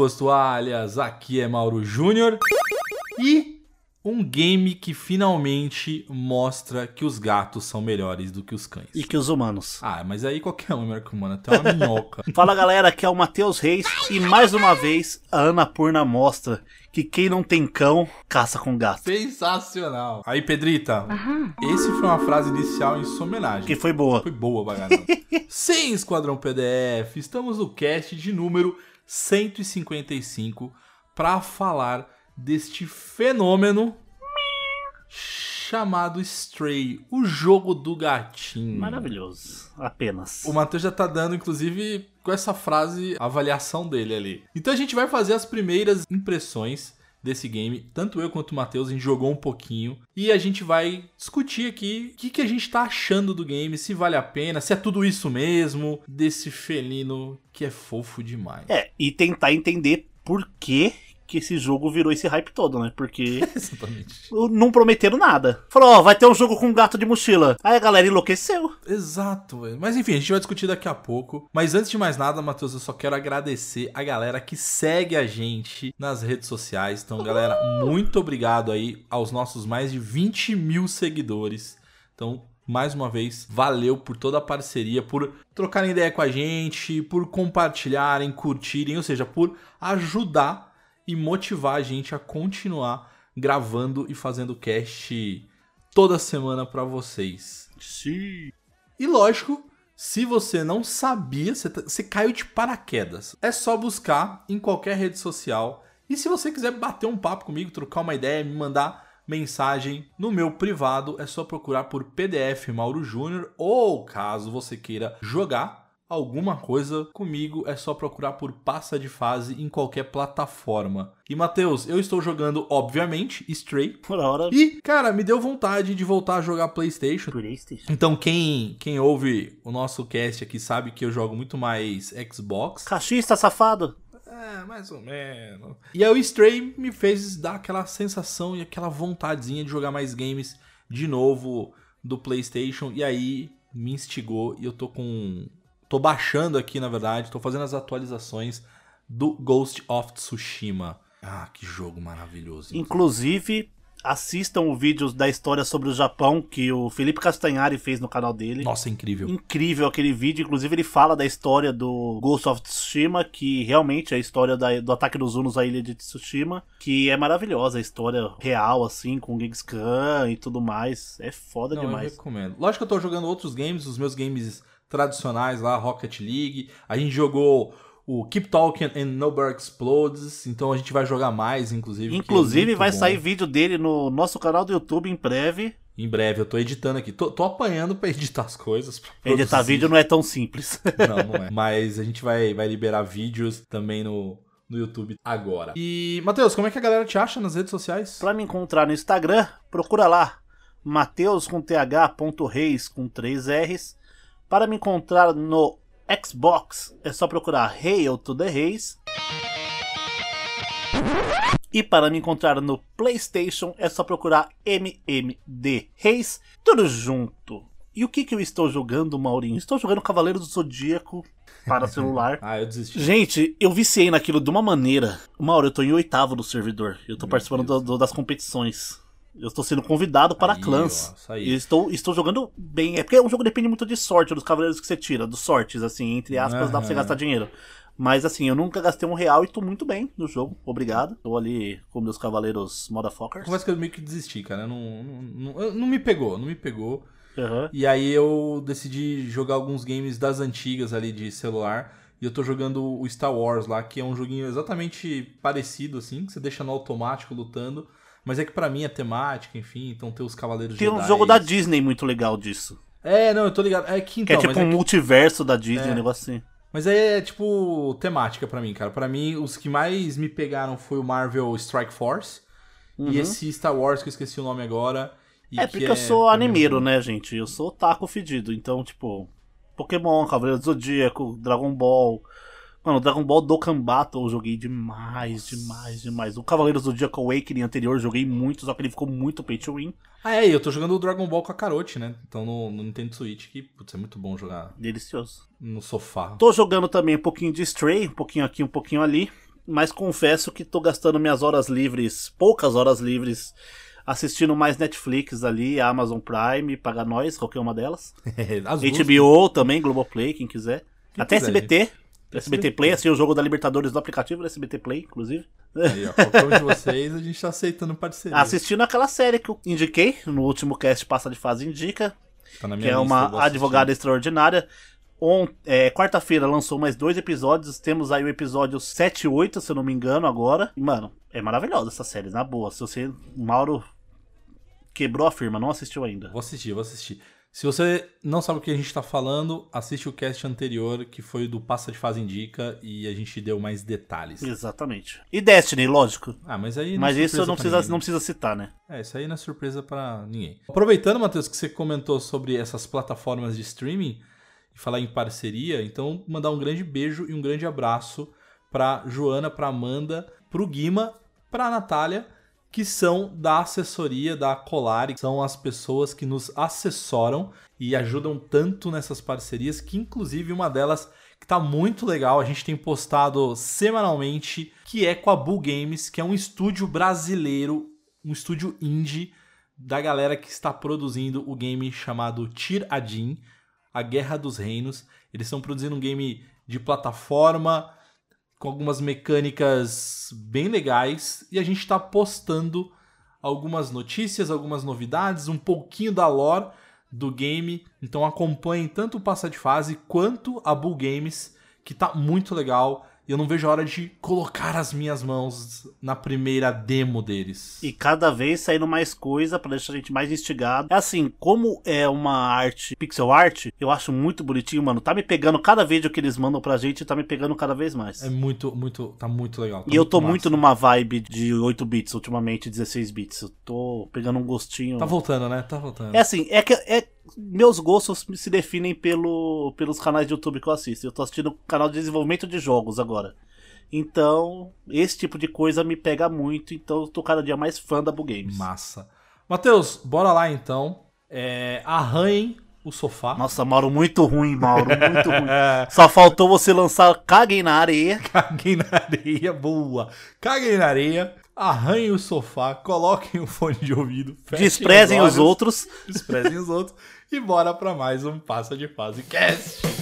Suas toalhas, aqui é Mauro Júnior e um game que finalmente mostra que os gatos são melhores do que os cães. E que os humanos. Ah, mas aí qualquer um é melhor que o humano, até uma minhoca. Fala galera, aqui é o Matheus Reis e mais uma vez a Ana Purna mostra que quem não tem cão caça com gato. Sensacional. Aí, Pedrita, esse foi uma frase inicial em sua homenagem. Que foi boa. Foi boa, bagaça. Sim, Esquadrão PDF, estamos no cast de número 155 para falar deste fenômeno chamado Stray, o jogo do gatinho. Maravilhoso. Apenas. O Matheus já tá dando, inclusive, com essa frase, a avaliação dele ali. Então a gente vai fazer as primeiras impressões desse game. Tanto eu quanto o Matheus, a gente jogou um pouquinho. E a gente vai discutir aqui o que, que a gente tá achando do game, se vale a pena, se é tudo isso mesmo, desse felino que é fofo demais. É, e tentar entender por que que esse jogo virou esse hype todo, né? Porque Exatamente. não prometeram nada. Falou, ó, vai ter um jogo com gato de mochila. Aí a galera enlouqueceu. Exato, velho. Mas enfim, a gente vai discutir daqui a pouco. Mas antes de mais nada, Matheus, eu só quero agradecer a galera que segue a gente nas redes sociais. Então, galera, muito obrigado aí aos nossos mais de 20 mil seguidores. Então, mais uma vez, valeu por toda a parceria, por trocarem ideia com a gente, por compartilharem, curtirem, ou seja, por ajudar e motivar a gente a continuar gravando e fazendo cast toda semana pra vocês. Sim. E lógico, se você não sabia, você, tá- você caiu de paraquedas. É só buscar em qualquer rede social. E se você quiser bater um papo comigo, trocar uma ideia, me mandar mensagem no meu privado, é só procurar por PDF Mauro Júnior. Ou caso você queira jogar alguma coisa comigo, é só procurar por Passa de Fase em qualquer plataforma. E Matheus, eu estou jogando, obviamente, Stray. Por hora. E, cara, me deu vontade de voltar a jogar PlayStation. PlayStation. Então, quem, quem ouve o nosso cast aqui sabe que eu jogo muito mais Xbox. Cachista safado. É, mais ou menos. E aí o Stray me fez dar aquela sensação e aquela vontadezinha de jogar mais games de novo do PlayStation. E aí me instigou e eu tô com. Tô baixando aqui, na verdade, tô fazendo as atualizações do Ghost of Tsushima. Ah, que jogo maravilhoso. Inclusive, assistam o vídeo da história sobre o Japão que o Felipe Castanhari fez no canal dele. Nossa, incrível. Incrível aquele vídeo. Inclusive, ele fala da história do Ghost of Tsushima, que realmente é a história da- do ataque dos Hunos à ilha de Tsushima, que é maravilhosa, a história real, assim, com o Genghis Khan e tudo mais. É foda Não, eu demais. recomendo. Lógico que eu tô jogando outros games, os meus games tradicionais lá, Rocket League. A gente jogou o Keep Talking and Nobody Explodes, então a gente vai jogar mais, inclusive. é Inclusive, muito vai bom. sair vídeo dele no nosso canal do YouTube em breve. Em breve, eu tô editando aqui. Tô, tô apanhando pra editar as coisas. Editar vídeo não é tão simples. Não, não é. Mas a gente vai, vai liberar vídeos também no, no YouTube agora. E, Matheus, como é que a galera te acha nas redes sociais? Pra me encontrar no Instagram, procura lá Mateus com th ponto reis com 3 R's. Para me encontrar no Xbox, é só procurar Hail to the Reis. E para me encontrar no PlayStation, é só procurar MMD Reis, tudo junto. E o que, que eu estou jogando, Maurinho? Estou jogando Cavaleiro do Zodíaco para celular. Ah, eu desisti. Gente, eu viciei naquilo de uma maneira. Mauro, eu tô em oitavo do servidor. Eu Meu participando do- do- das competições. Eu estou sendo convidado para Aí, clãs. ó. E estou, estou jogando bem. É porque o jogo depende muito de sorte, dos cavaleiros que você tira, dos sortes, assim, entre aspas, dá pra você gastar dinheiro. Mas assim, eu nunca gastei um real e tô muito bem no jogo. Obrigado. Tô ali com meus cavaleiros motherfuckers. Confesso que eu meio que desisti, cara. Não, não, não, não me pegou, não me pegou. Aham. E aí eu decidi jogar alguns games das antigas ali de celular. E eu tô jogando o Star Wars lá, que é um joguinho exatamente parecido, assim, que você deixa no automático lutando. Mas é que pra mim é temática, enfim, então tem os Cavaleiros Tem um Jedi. jogo da Disney muito legal disso. É, não, eu tô ligado. É que Que então, é tipo mas, um é que- multiverso da Disney, É. um negócio assim. mas aí é tipo temática pra mim, cara. Pra mim, os que mais me pegaram foi o Marvel Strike Force e esse Star Wars, que eu esqueci o nome agora. Uhum. É que porque eu sou pra mim, animeiro, né, gente? Eu sou taco fedido. Então, tipo, Pokémon, Cavaleiro do Zodíaco, Dragon Ball. Mano, Dragon Ball Dokkan Battle eu joguei demais, demais, demais. O Cavaleiro do Zodíaco Awakening anterior eu joguei muito, só que ele ficou muito pay to win. Ah, é, e eu tô jogando o Dragon Ball com a Carote, né? Então no, no Nintendo Switch, que, putz, é muito bom jogar Delicioso. no sofá. Tô jogando também um pouquinho de Stray, um pouquinho aqui, um pouquinho ali. Mas confesso que tô gastando minhas horas livres, poucas horas livres, assistindo mais Netflix ali, Amazon Prime, paga nós, qualquer uma delas. As duas- HBO também, Globoplay, quem quiser. Quem Até quiser, SBT. SBT SBT. Play, assim, o jogo da Libertadores do aplicativo do SBT Play, inclusive. Aí, ó, qualquer um de vocês, a gente tá aceitando parceria. Assistindo aquela série que eu indiquei, no último cast Passa de Fase Indica, Tá na que minha é uma advogada extraordinária. On- é, Quarta-feira lançou mais dois episódios. Temos aí o episódio 7 e 8, se eu não me engano, agora. E, mano, é maravilhosa essa série, na boa. Se você, o Mauro, quebrou a firma, não assistiu ainda. Vou assistir, vou assistir. Se você não sabe o que a gente tá falando, assiste o cast anterior, que foi do Passa de Fase Indica, e a gente deu mais detalhes. Exatamente. E Destiny, lógico. Ah, mas aí. não é Mas isso surpresa não precisa, ninguém, não né? precisa citar, né? É, isso aí não é surpresa pra ninguém. Aproveitando, Matheus, que você comentou sobre essas plataformas de streaming e falar em parceria, então mandar um grande beijo e um grande abraço pra Joana, pra Amanda, pro Guima, pra Natália, que são da assessoria da Colari, são as pessoas que nos assessoram e ajudam tanto nessas parcerias, que inclusive uma delas que tá muito legal, a gente tem postado semanalmente, que é com a Bull Games, que é um estúdio brasileiro, um estúdio indie da galera que está produzindo o game chamado Tir Adin, A Guerra dos Reinos. Eles estão produzindo um game de plataforma com algumas mecânicas bem legais e a gente está postando algumas notícias, algumas novidades, um pouquinho da lore do game. Então acompanhem tanto o Passa de Fase quanto a Bull Games, que tá muito legal. E eu não vejo a hora de colocar as minhas mãos na primeira demo deles. E cada vez saindo mais coisa pra deixar a gente mais instigado. É assim, como é uma arte, pixel art, eu acho muito bonitinho, mano. Tá me pegando cada vídeo que eles mandam pra gente, tá me pegando cada vez mais. É muito, muito, tá muito legal. tá e eu tô massa. muito numa vibe de 8 bits, ultimamente 16 bits. Eu tô pegando um gostinho. Tá voltando, né? Tá voltando. É assim, é que é, meus gostos se definem pelo, pelos canais de YouTube que eu assisto. Eu tô assistindo o canal de desenvolvimento de jogos agora. Então, esse tipo de coisa me pega muito. Então, eu tô cada dia mais fã da Bull Games. Massa. Matheus, bora lá então. É, arranhem o sofá. Nossa, Mauro, muito ruim, Mauro, muito ruim. Só faltou você lançar Caguem na Areia. Caguem na areia, boa. Caguem na areia, arranhem o sofá, coloquem o fone de ouvido, Desprezem os olhos, outros. desprezem os outros e bora pra mais um Passa de Fase Cast.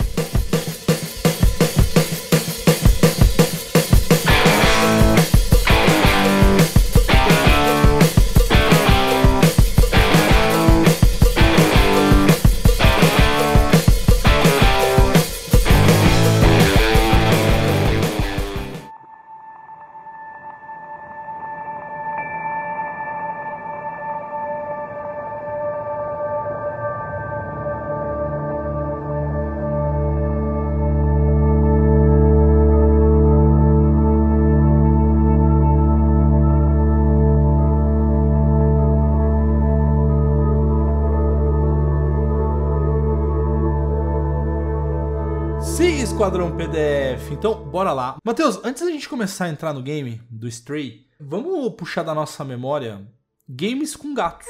Então, bora lá. Matheus, antes da gente começar a entrar no game do Stray, vamos puxar da nossa memória games com gatos.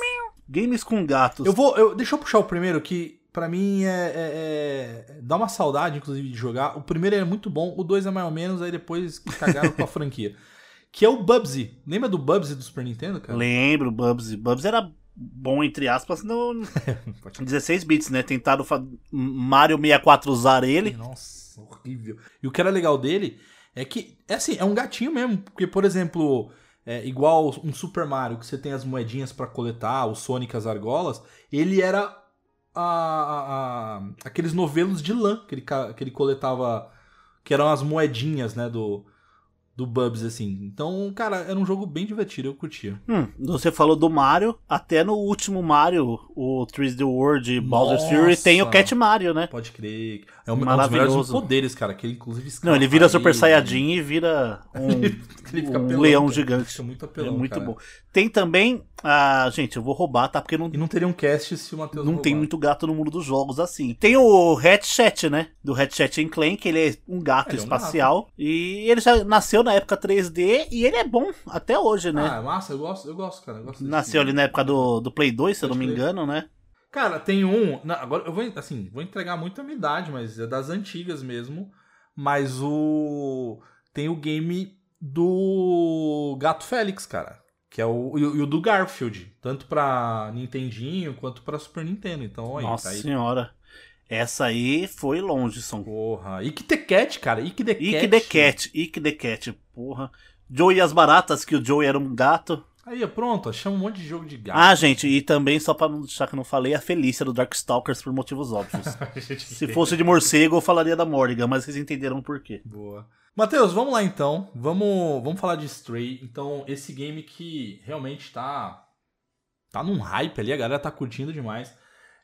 Games com gatos. Eu vou. eu- deixa eu puxar o primeiro que pra mim é, é- é- dá uma saudade, inclusive, de jogar. O primeiro é muito bom, o dois é mais ou menos, aí depois cagaram com a franquia. Que é o Bubsy. Lembra do Bubsy do Super Nintendo, cara? Lembro, Bubsy. Bubsy era bom entre aspas no Pode- 16 bits, né? Tentaram Mario 64 usar ele. Nossa, horrível. E o que era legal dele é que, é assim, é um gatinho mesmo. Porque, por exemplo, é, igual um Super Mario, que você tem as moedinhas pra coletar, o Sonic, as argolas, ele era a- a- a- aqueles novelos de lã que ele, que ele coletava, que eram as moedinhas, né, do, do Bubs, assim. Então, cara, era um jogo bem divertido, eu curtia. Hum, você falou do Mario, até no último Mario, o 3D World Bowser's. Fury, tem o Cat Mario, né? Pode crer. É um, um dos Maravilhoso. melhores poderes, cara, que ele inclusive Não, ele vira Super Saiyajin e vira um, um leão cara. gigante. Fica muito É apelão, muito cara. bom. Tem também. Ah, gente, eu vou roubar, tá? Porque não, E não teria um cast se o Matheus não tem roubar. muito gato no mundo dos jogos assim. Tem o Hatchet, né? Do Hatchet Clank, ele é um gato Ele é um espacial. E ele já nasceu na época 3D e ele é bom até hoje, né? Ah, é massa, eu gosto, eu gosto, cara. Eu gosto Nasceu ali na época do, do Play 2, se eu não me engano, né? Cara, tem um. não, agora eu vou, assim, vou entregar muito a minha idade, mas é das antigas mesmo. Mas o. Tem o game do Gato Félix, cara. Que é o, e o, do Garfield. Tanto pra Nintendinho quanto pra Super Nintendo. Então, aí, Nossa tá aí. senhora. Essa aí foi longe, Som. Porra. Ike the Cat, cara. Ike the Cat. Ike the Cat, Ike the Cat, porra. Joey e as Baratas, que o Joey era um gato. Aí, pronto. Achamos um monte de jogo de gato. Ah, gente, e também, só pra não deixar que eu não falei, a Felícia do Darkstalkers por motivos óbvios. Se fosse de morcego, eu falaria da Morrigan, mas vocês entenderam por quê. Boa. Matheus, vamos lá então. Vamos, vamos falar de Stray. Então, esse game que realmente tá tá num hype ali, a galera tá curtindo demais.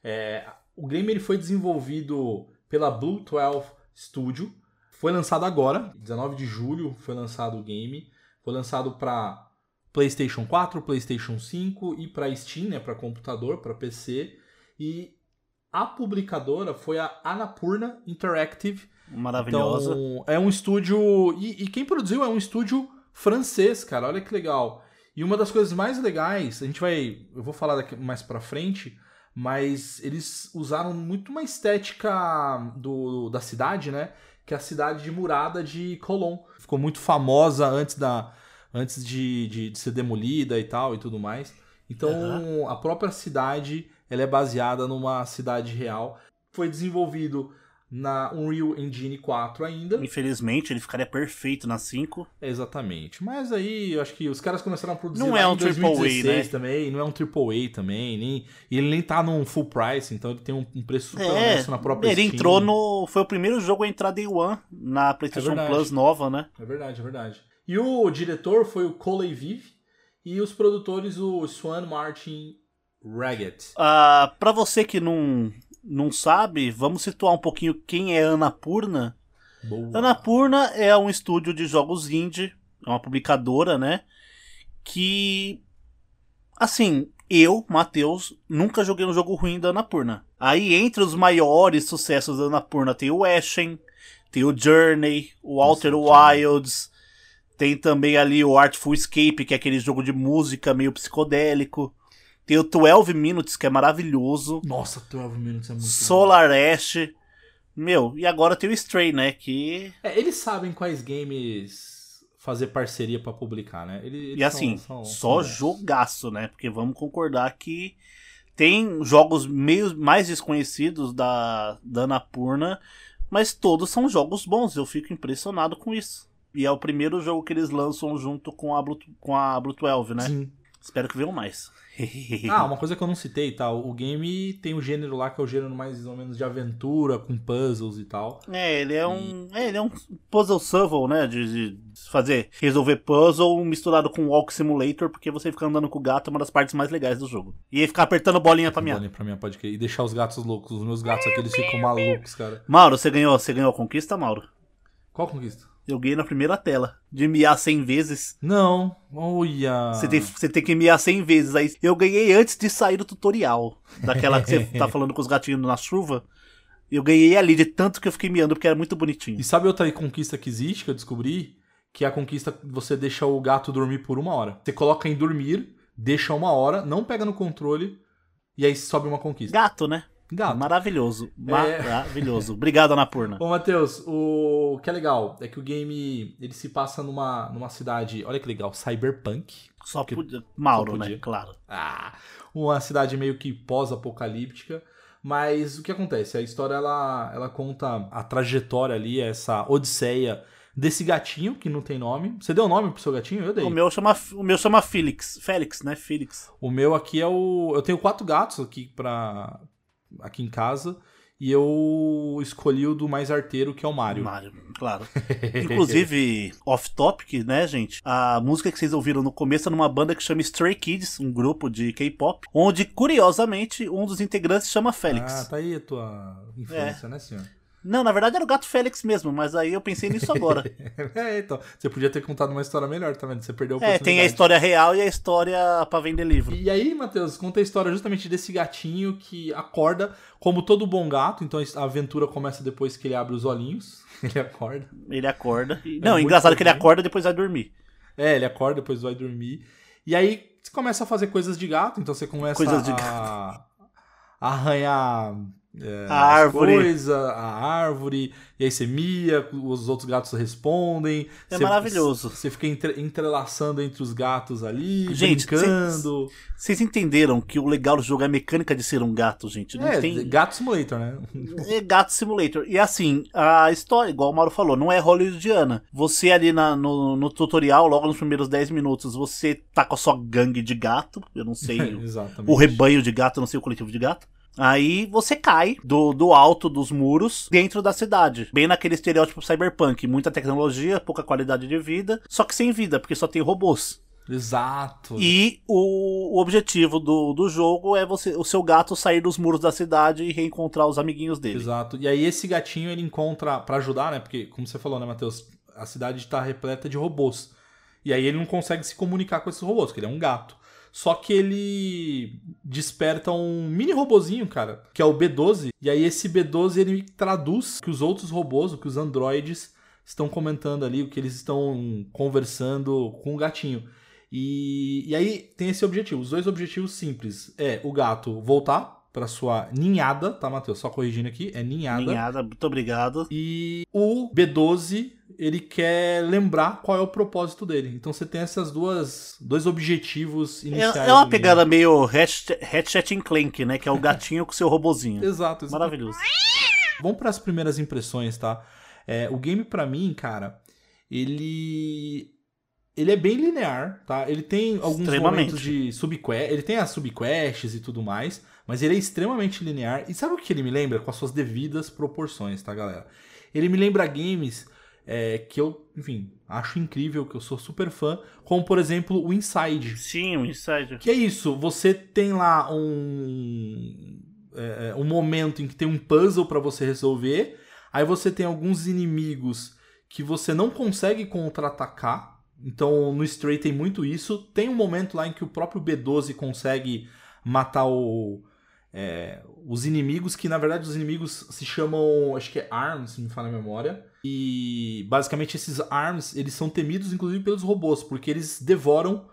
É, o game ele foi desenvolvido pela Blue 12 Studio. Foi lançado agora, 19 de julho foi lançado o game. Foi lançado para PlayStation 4, PlayStation 5 e para Steam, né, para computador, para PC. E a publicadora foi a Annapurna Interactive, Maravilhosa. então, é um estúdio. E, e quem produziu é um estúdio francês, cara. Olha que legal. E uma das coisas mais legais, a gente vai. Eu vou falar daqui mais pra frente, mas eles usaram muito uma estética do, da cidade, né? Que é a cidade de murada de Colón. Ficou muito famosa antes da. Antes de, de, de ser demolida e tal e tudo mais. Então, a própria cidade ela é baseada numa cidade real. Foi desenvolvido na Unreal Engine 4 ainda. Infelizmente, ele ficaria perfeito na 5. Exatamente. Mas aí eu acho que os caras começaram a produzir Não é em um triple A, 2016 né? também, não é um AAA também, nem e ele nem tá num full price, então ele tem um, um preço super É, na própria ele Steam. entrou no. Foi o primeiro jogo a entrar Day One na PlayStation É. Plus nova, né? É verdade, é verdade. E o diretor foi o Cole Vive e os produtores o Swan Martin Raggett. Ah, pra você que não, não sabe, vamos situar um pouquinho quem é Annapurna. Boa. Annapurna é um estúdio de jogos indie, é uma publicadora, né? Que. Assim, eu, Matheus, nunca joguei um jogo ruim da Annapurna. Aí, entre os maiores sucessos da Annapurna, tem o Ashen, tem o Journey, o Outer Nossa, Wilds, tem também ali o Artful Escape, que é aquele jogo de música meio psicodélico. Tem o 12 Minutes, que é maravilhoso. Nossa, 12 Minutes é muito bom. Solar Ash. Meu, e agora tem o Stray, né? Que. É, eles sabem quais games fazer parceria pra publicar, né? Eles, eles E assim, são- são- só são jogaço, né? Porque vamos concordar que tem jogos meio mais desconhecidos da, da Annapurna, mas todos são jogos bons. Eu fico impressionado com isso. E é o primeiro jogo que eles lançam junto com a Blue, com a Blue 12, né? Sim. Espero que venham mais. Ah, uma coisa que eu não citei, tá? O game tem o gênero lá que é o gênero mais ou menos de aventura, com puzzles e tal. É, ele é um. É, ele é um puzzle shovel, né? De, de fazer. Resolver puzzle misturado com walk simulator, porque você fica andando com o gato é uma das partes mais legais do jogo. E aí ficar apertando bolinha pra minha. Bolinha pra minha pode. E deixar os gatos loucos. Os meus gatos aqui, eles ficam malucos, cara. Mauro, você ganhou, você ganhou a conquista, Mauro? Qual conquista? Eu ganhei na primeira tela. De miar 100 vezes. Não. Olha. Você, tem, você tem que miar 100 vezes. Aí eu ganhei antes de sair do tutorial. Daquela que você tá falando com os gatinhos na chuva. Eu ganhei ali de tanto que eu fiquei miando, porque era muito bonitinho. E sabe outra conquista que existe que eu descobri? Que é a conquista que você deixa o gato dormir por uma hora. Você coloca em dormir, deixa uma hora, não pega no controle, e aí sobe uma conquista. Gato, né? Gato. Maravilhoso. É. Maravilhoso. Obrigado, Anapurna. Ô, Matheus, o que é legal é que o game ele se passa numa, numa cidade, olha que legal, cyberpunk. Só Que- podia. Mauro, só podia. né? Claro. Ah, uma cidade meio que pós-apocalíptica. Mas o que acontece? A história ela, ela conta a trajetória ali, essa odisseia desse gatinho que não tem nome. Você deu nome pro seu gatinho? Eu dei. O meu chama, o meu chama Felix. Félix, né? Felix. O meu aqui é o. Eu tenho quatro gatos aqui pra. Aqui em casa. E eu escolhi o do mais arteiro, que é o Mario. Mario, claro. Inclusive, off-topic, né, gente? A música que vocês ouviram no começo é numa banda que chama Stray Kids, um grupo de K-pop, onde, curiosamente, um dos integrantes chama Félix. Ah, tá aí a tua influência, né, senhor? Não, na verdade era o gato Félix mesmo, mas aí eu pensei nisso agora. é, então. Você podia ter contado uma história melhor, tá vendo? Você perdeu a é, tem a história real e a história pra vender livro. E aí, Matheus, conta a história justamente desse gatinho que acorda como todo bom gato. Então a aventura começa depois que ele abre os olhinhos. Ele acorda. Ele acorda. É Não, engraçado que ele acorda e depois vai dormir. É, ele acorda, depois vai dormir. E aí você começa a fazer coisas de gato. Então você começa Coisas de a... a arranhar. É, A árvore. coisas, a árvore, e aí você mia, os outros gatos respondem. É Você- maravilhoso. Você fica entre- entrelaçando entre os gatos ali, Gente, brincando. Vocês entenderam que o legal do jogo é a mecânica de ser um gato, gente? Não É, tem... gato simulator, né? É Gato Simulator. E assim, a história, igual o Mauro falou, não é hollywoodiana. Você ali na- no, no tutorial, logo nos primeiros 10 minutos, você tá com a sua gangue de gato. Eu não sei o rebanho de gato, eu não sei o coletivo de gato. Aí você cai do, do alto dos muros dentro da cidade. Bem naquele estereótipo cyberpunk. Muita tecnologia, pouca qualidade de vida. Só que sem vida, porque só tem robôs. Exato. E o, o objetivo do, do jogo é você, o seu gato sair dos muros da cidade e reencontrar os amiguinhos dele. Exato. E aí esse gatinho ele encontra pra ajudar, né? Porque como você falou, né, Matheus, a cidade tá repleta de robôs. E aí ele não consegue se comunicar com esses robôs, porque ele é um gato. Só que ele desperta um mini robozinho, cara, que é o B12. E aí esse B12 ele traduz que os outros robôs, o que os androides estão comentando ali, o que eles estão conversando com o gatinho. E, e aí tem esse objetivo, os dois objetivos simples. É o gato voltar para sua ninhada, tá, Matheus? Só corrigindo aqui, é ninhada. Ninhada, muito obrigado. E o B12, ele quer lembrar qual é o propósito dele. Então você tem essas duas dois objetivos É, iniciais. é uma do pegada meio Hatchet Hatchet and Clank, né? Que é o gatinho com seu robozinho. Exato, exato. Maravilhoso. Vamos para as primeiras impressões, tá? É, o game pra mim, cara, ele ele é bem linear, tá? Ele tem alguns momentos de subquest, ele tem as subquests e tudo mais, mas ele é extremamente linear. E sabe o que ele me lembra com as suas devidas proporções, tá, galera? Ele me lembra games é, que eu, enfim, acho incrível, que eu sou super fã, como por exemplo o Inside. Sim, o Inside. Que é isso, você tem lá um é, é, um momento em que tem um puzzle pra você resolver, aí você tem alguns inimigos que você não consegue contra-atacar. Então no Stray tem muito isso. Tem um momento lá em que o próprio B12 consegue matar o, é, os inimigos, que na verdade os inimigos se chamam, acho que é ARMS, se me falha a memória. E basicamente esses ARMS, eles são temidos inclusive pelos robôs, porque eles devoram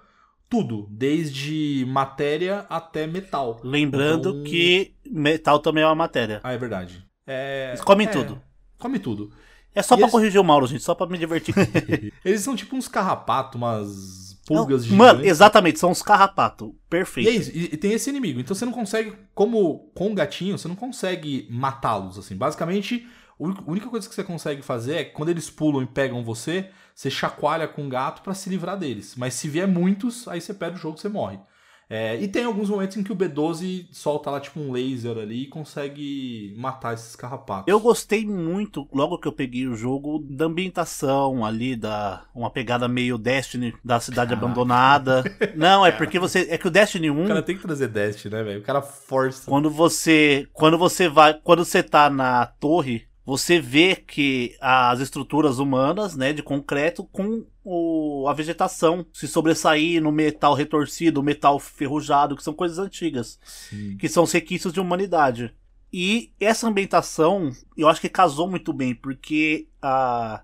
tudo, desde matéria até metal. Lembrando Então- que metal também é uma matéria. Ah, é verdade. É, Eles comem é, tudo. Come tudo. É só E pra eles- corrigir o Mauro, gente, só pra me divertir. Eles são tipo uns carrapatos, umas pulgas mano, gigantes. exatamente, são os carrapato. E Perfeito. é isso, e, e tem esse inimigo. Então você não consegue, como com o gatinho, você não consegue matá-los, assim. Basicamente, a única- coisa que você consegue fazer é que quando eles pulam e pegam você, você chacoalha com o gato pra se livrar deles. Mas se vier muitos, aí você perde o jogo, você morre. É, e tem alguns momentos em que o B12 solta lá tipo um laser ali e consegue matar esses carrapatos. Eu gostei muito, logo que eu peguei o jogo, da ambientação ali, da uma pegada meio Destiny da cidade Caraca. abandonada. Não, é porque você. É que o Destiny 1, O cara tem que trazer Destiny, né, velho? O cara força. quando você. Quando você vai. Quando você tá na torre, você vê que as estruturas humanas, né, de concreto, com o, a vegetação se sobressair no metal retorcido, metal ferrujado, que são coisas antigas. Sim. que são os requisitos de humanidade. E essa ambientação, eu acho que casou muito bem, porque a,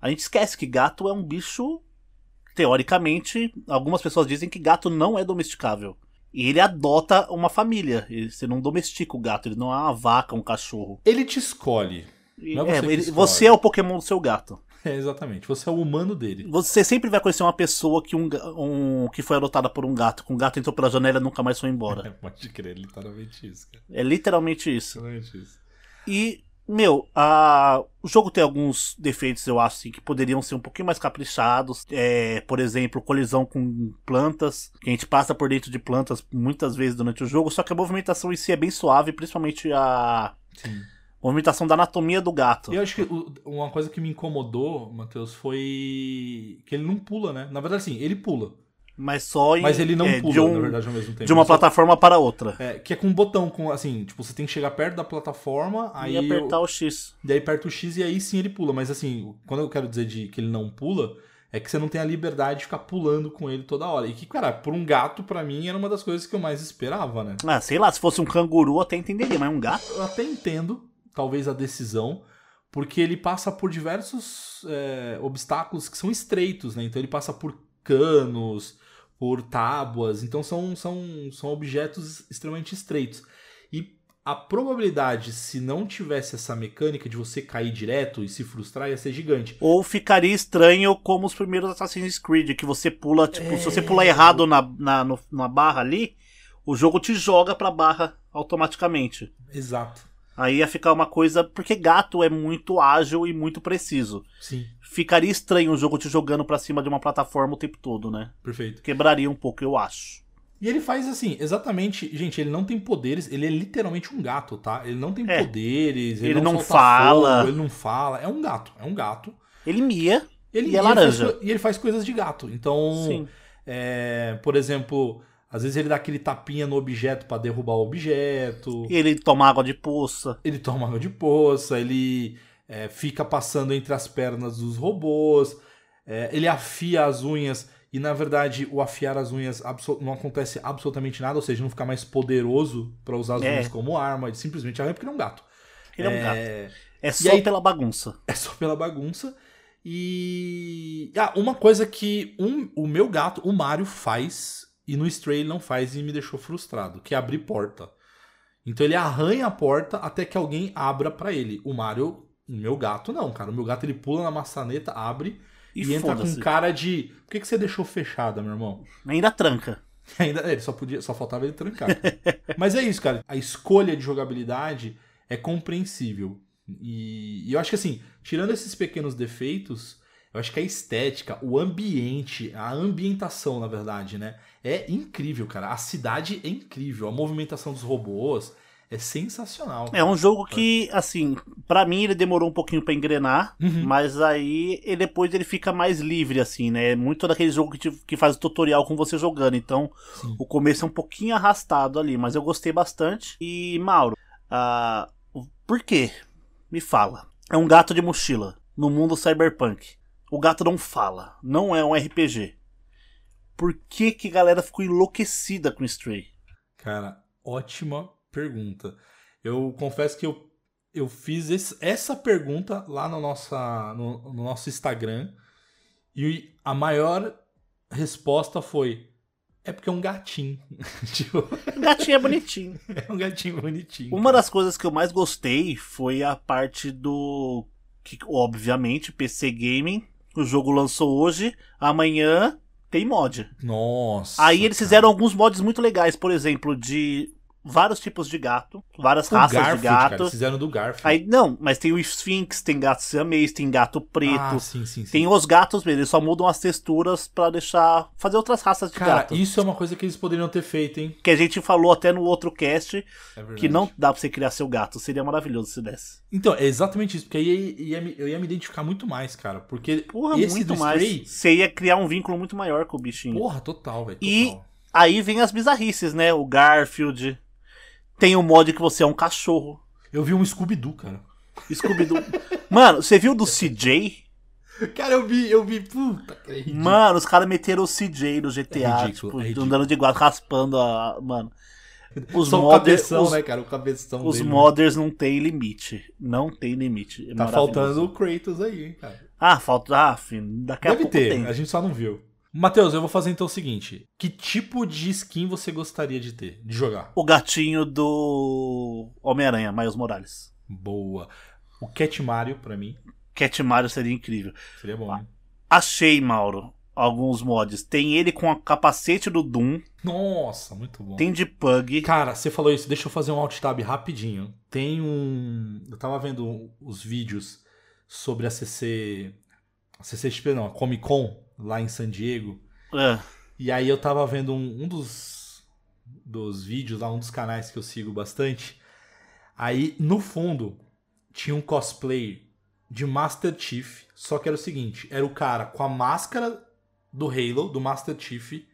a gente esquece que gato é um bicho, teoricamente, algumas pessoas dizem que gato não é domesticável. E ele adota uma família. Ele- Você não domestica o gato, ele não é uma vaca, um cachorro. Ele te escolhe. É é, você que ele- escolhe. você é o Pokémon do seu gato. É, exatamente. Você é o humano dele. Você sempre vai conhecer uma pessoa que, um, um- que foi adotada por um gato, que um gato entrou pela janela e nunca mais foi embora. É, pode crer, literalmente isso, cara. É literalmente isso. Literalmente isso. E, meu, a- o jogo tem alguns defeitos, eu acho, assim, que poderiam ser um pouquinho mais caprichados. É, por exemplo, colisão com plantas, que a gente passa por dentro de plantas muitas vezes durante o jogo, só que a movimentação em si é bem suave, principalmente a Sim. movimentação da anatomia do gato. Eu acho que uma coisa que me incomodou, Matheus, foi que ele não pula, né? Na verdade, sim, ele pula. Mas só em, Mas ele não é, pula, de, um- na verdade, ao mesmo tempo. de uma só- plataforma para outra. É, que é com um botão, com assim, tipo, você tem que chegar perto da plataforma, aí. e apertar o X. Daí aperta o X e aí sim ele pula. Mas assim, quando eu quero dizer de que ele não pula, é que você não tem a liberdade de ficar pulando com ele toda hora. E que, cara, por um gato, pra mim, era uma das coisas que eu mais esperava, né? Ah, sei lá, se fosse um canguru até entenderia, mas um gato? Eu até entendo, talvez, a decisão, porque ele passa por diversos é, obstáculos que são estreitos, né? Então ele passa por canos, por tábuas, então são, são, são objetos extremamente estreitos. E a probabilidade, se não tivesse essa mecânica de você cair direto e se frustrar, ia ser gigante. Ou ficaria estranho como os primeiros Assassin's Creed, que você pula, tipo, É. se você pular errado na, na, no- na barra ali, o jogo te joga pra barra automaticamente. Exato. Aí ia ficar uma coisa. Porque gato é muito ágil e muito preciso. Sim, Ficaria estranho o jogo te jogando pra cima de uma plataforma o tempo todo, né? perfeito. Quebraria um pouco, eu acho. E ele faz assim, exatamente. Gente, ele não tem poderes, ele é literalmente um gato, tá? Ele não tem É. poderes, ele, Ele não solta fala. fogo, ele não fala. É um gato, é um gato. Ele mia. Ele, E é ele laranja. faz e ele faz coisas de gato. Então, Sim. é, por exemplo, às vezes ele dá aquele tapinha no objeto pra derrubar o objeto. Ele toma água de poça. Ele toma água de poça, ele é, fica passando entre as pernas dos robôs, é, ele afia as unhas e na verdade o afiar as unhas não acontece absolutamente nada, ou seja, não fica mais poderoso pra usar as É. unhas como arma, ele simplesmente arranha porque ele é um gato. Ele é um gato. É, É só aí- pela bagunça. é só pela bagunça. E. Ah, uma coisa que um, o meu gato, o Mario, faz e no Stray ele não faz e me deixou frustrado, que é abrir porta. Então ele arranha a porta até que alguém abra pra ele. O Mario, o meu gato, não, cara. O meu gato ele pula na maçaneta, abre E, e, entra com cara de. Por que, que você deixou fechada, meu irmão? Ainda tranca. Ainda ele só podia, só faltava ele trancar. Mas é isso, cara. A escolha de jogabilidade é compreensível. E, e eu acho que assim, tirando esses pequenos defeitos, eu acho que a estética, o ambiente, a ambientação, na verdade, né, é incrível, cara. A cidade é incrível, a movimentação dos robôs é sensacional. É um jogo que, assim, pra mim ele demorou um pouquinho pra engrenar, Uhum. mas aí ele, depois ele fica mais livre, assim, né? É muito daquele jogo que, te- que faz o tutorial com você jogando. Então, Sim. o começo é um pouquinho arrastado ali, mas eu gostei bastante. E, Mauro, o- por quê? Me fala. É um gato de mochila no mundo cyberpunk. O gato não fala, não é um RPG. Por que que a galera ficou enlouquecida com Stray? Cara, ótima pergunta. Eu confesso que eu, eu fiz esse- essa pergunta lá no, nossa, no, no nosso Instagram e a maior resposta foi: é porque é um gatinho. tipo, O gatinho é bonitinho. é um gatinho bonitinho. Uma das coisas que eu mais gostei foi a parte do. Que, obviamente, PC Gaming. O jogo lançou hoje, amanhã tem mod. Nossa. Aí eles cara. fizeram alguns mods muito legais, por exemplo, de vários tipos de gato, várias O raças Garfield, de cara, gato. eles fizeram do Garfield. Aí, não, mas tem o Sphinx, tem gato siamês, tem gato preto. Ah, sim, sim, sim. Tem os gatos mesmo, eles só mudam as texturas pra deixar. fazer outras raças de Cara, gato. isso é uma coisa que eles poderiam ter feito, hein? Que a gente falou até no outro cast, É que não dá pra você criar seu gato. Seria maravilhoso se desse. Então, é exatamente isso, porque aí ia- ia eu ia me identificar muito mais, cara. Porque Porra, esse muito mais. Stray. Você ia criar um vínculo muito maior com o bichinho. Porra, total, velho. E-. Aí vem as bizarrices, né? O Garfield. Tem o mod que você é um cachorro. Eu vi um Scooby-Doo, cara. Scooby-Doo. Mano, você viu do CJ? Cara, eu vi, eu vi. Puta, é. Mano, os caras meteram o CJ no GTA, É ridículo, tipo, é ridículo. andando de guarda, raspando a. Mano. Os, Só modders, cabeção, os, né, cara? O cabeção os dele. né? modders não tem limite. Não tem limite. É Tá faltando o Kratos aí, hein, cara. Ah, falta. Ah, filho, daqui a Deve pouco ter, tem. a gente só não viu. Matheus, eu vou fazer então o seguinte: que tipo de skin você gostaria de ter, de jogar? O gatinho do Homem-Aranha, Miles Morales. Boa. O Cat Mario, pra mim, Cat Mario seria incrível. seria bom. hein? Achei, Mauro, alguns mods. Tem ele com a capacete do Doom, Nossa, muito bom. tem de Pug. Cara, você falou isso, deixa eu fazer um alt tab rapidinho. Tem um. Eu tava vendo os vídeos sobre a CC. CCXP não, a Comic Con lá em San Diego. É, E aí eu tava vendo um, um dos, dos vídeos lá, um dos canais que eu sigo bastante. Aí no fundo tinha um cosplay de Master Chief, só que era o seguinte, era o cara com a máscara do Halo, do Master Chief,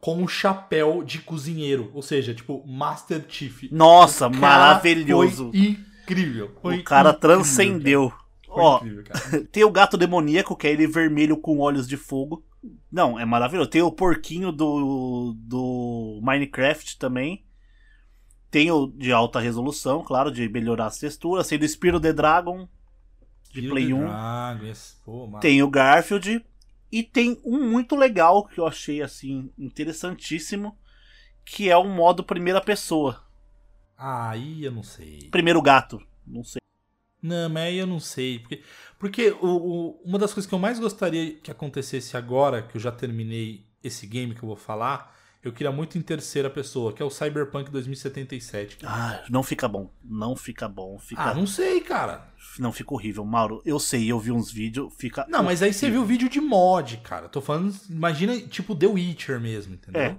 com um chapéu de cozinheiro, ou seja, tipo Master Chief. Nossa, maravilhoso. Foi incrível. foi O cara incrível, transcendeu. cara. Ó, incrível, tem o gato demoníaco, que é ele vermelho com olhos de fogo. Não, é maravilhoso. Tem o porquinho do, do Minecraft também. Tem o de alta resolução, claro, de melhorar as texturas. Tem o Spiro the Dragon, de Kill Play the 1. Dragon, yes. Pô. Tem o Garfield. E tem um muito legal que eu achei assim interessantíssimo, que é o modo primeira pessoa. Aí eu não sei. Primeiro gato, não sei. Não, mas aí eu não sei. Porque, porque o, o- uma das coisas que eu mais gostaria que acontecesse agora, que eu já terminei esse game que eu vou falar, eu queria muito em terceira pessoa, que é o Cyberpunk 2077. Ah, não fica bom, não fica bom, fica Ah, não sei, cara. não fica horrível, Mauro. Eu sei, eu vi uns vídeos, fica Não, mas aí você viu vídeo de mod, cara. Tô falando, imagina, tipo The Witcher mesmo, entendeu? É.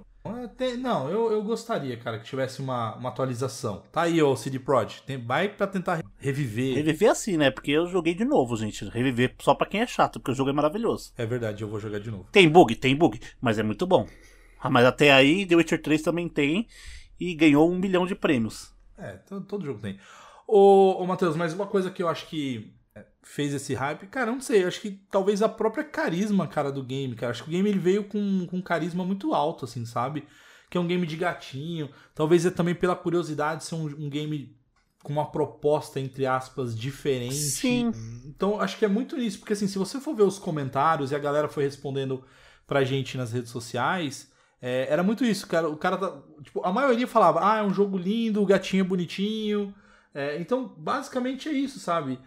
Não, eu, eu gostaria, cara, que tivesse uma, uma atualização. Tá aí, ô CD Prod. Tem, vai pra tentar reviver. Reviver assim, né? Porque eu joguei de novo, gente. Reviver só pra quem é chato, porque o jogo é maravilhoso. É verdade, eu vou jogar de novo. Tem bug? Tem bug, mas é muito bom. Ah, mas até aí, The Witcher 3 também tem e ganhou um milhão de prêmios. É, todo, todo jogo tem. Ô, ô Matheus, mas uma coisa que eu acho que fez esse hype, cara, não sei, acho que talvez a própria carisma, cara, do game, cara. Acho que o game ele veio com, com um carisma muito alto, assim, sabe? Que é um game de gatinho. Talvez é também pela curiosidade ser um, um game com uma proposta, entre aspas, diferente. Sim. Então, acho que é muito nisso, porque assim, se você for ver os comentários e a galera foi respondendo pra gente nas redes sociais, é, era muito isso, cara. O cara tá. Tipo, a maioria falava, ah, é um jogo lindo, o gatinho é bonitinho. É, então, basicamente é isso, sabe?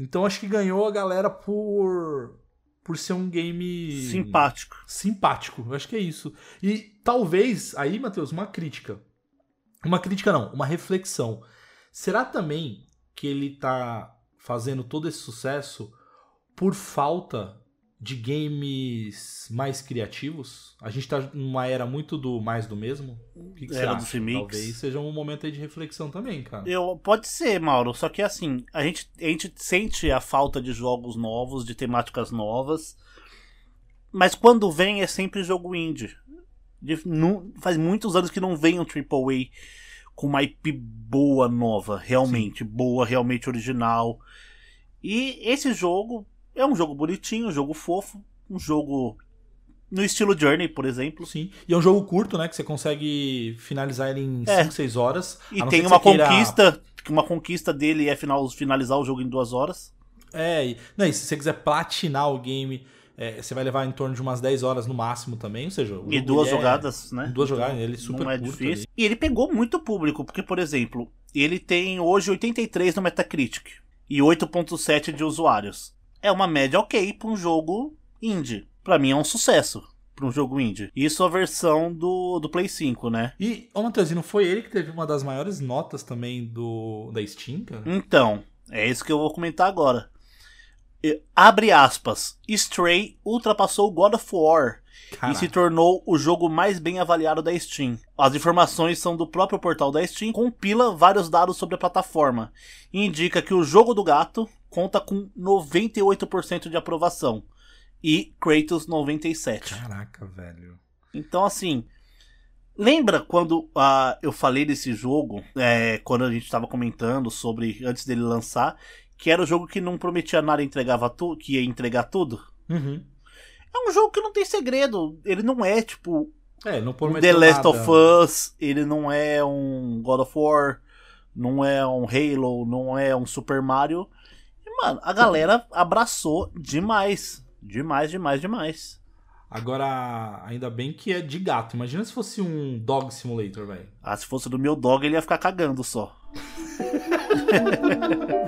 Então acho que ganhou a galera por. por ser um game. Simpático. Simpático, eu acho que é isso. E talvez, aí, Matheus, uma crítica. Uma crítica não, uma reflexão. Será também que ele tá fazendo todo esse sucesso por falta de games mais criativos? A gente tá numa era muito do mais do mesmo? O que, que você Era acha? dos remakes. Talvez seja um momento aí de reflexão também, cara. Eu, pode ser, Mauro, só que assim, a gente, a gente sente a falta de jogos novos, de temáticas novas, mas quando vem é sempre jogo indie. De- faz muitos anos que não vem um AAA com uma IP boa, nova, realmente, boa, realmente original. E esse jogo é um jogo bonitinho, um jogo fofo, um jogo no estilo Journey, por exemplo. Sim. E é um jogo curto, né? Que você consegue finalizar ele em É. 5, 6 horas. E tem uma queira- conquista, que uma conquista dele é final, finalizar o jogo em duas horas. É, e, não, e se você quiser platinar o game, é, você vai levar em torno de umas 10 horas no máximo também. Ou seja, E duas é- jogadas, né? duas jogadas, ele é super Não é curto difícil. ali. E ele pegou muito público, porque, por exemplo, ele tem hoje 83 no Metacritic e 8.7 de usuários. É uma média ok pra um jogo indie. Pra mim é um sucesso pra um jogo indie. Isso a versão do, do Play 5, né? E, ô Matheus, e não foi ele que teve uma das maiores notas também do da Steam, cara? Então, é isso que eu vou comentar agora. E- Abre aspas. Stray ultrapassou God of War e Caraca. se tornou o jogo mais bem avaliado da Steam. As informações são do próprio portal da Steam, compila vários dados sobre a plataforma e indica que o jogo do gato conta com 98% de aprovação e Kratos 97. Caraca, velho. Então assim, lembra quando ah, eu falei desse jogo, é, quando a gente estava comentando sobre antes dele lançar, que era o jogo que não prometia nada, e entregava tu, que ia entregar tudo? Uhum. É um jogo que não tem segredo. Ele não é tipo É, não um The Last nada. of Us, ele não é um God of War, não é um Halo, não é um Super Mario. E, mano, a galera abraçou demais. Demais, demais, demais. Agora, ainda bem que é de gato. Imagina se fosse um dog simulator, velho. Ah, se fosse do meu dog, ele ia ficar cagando só.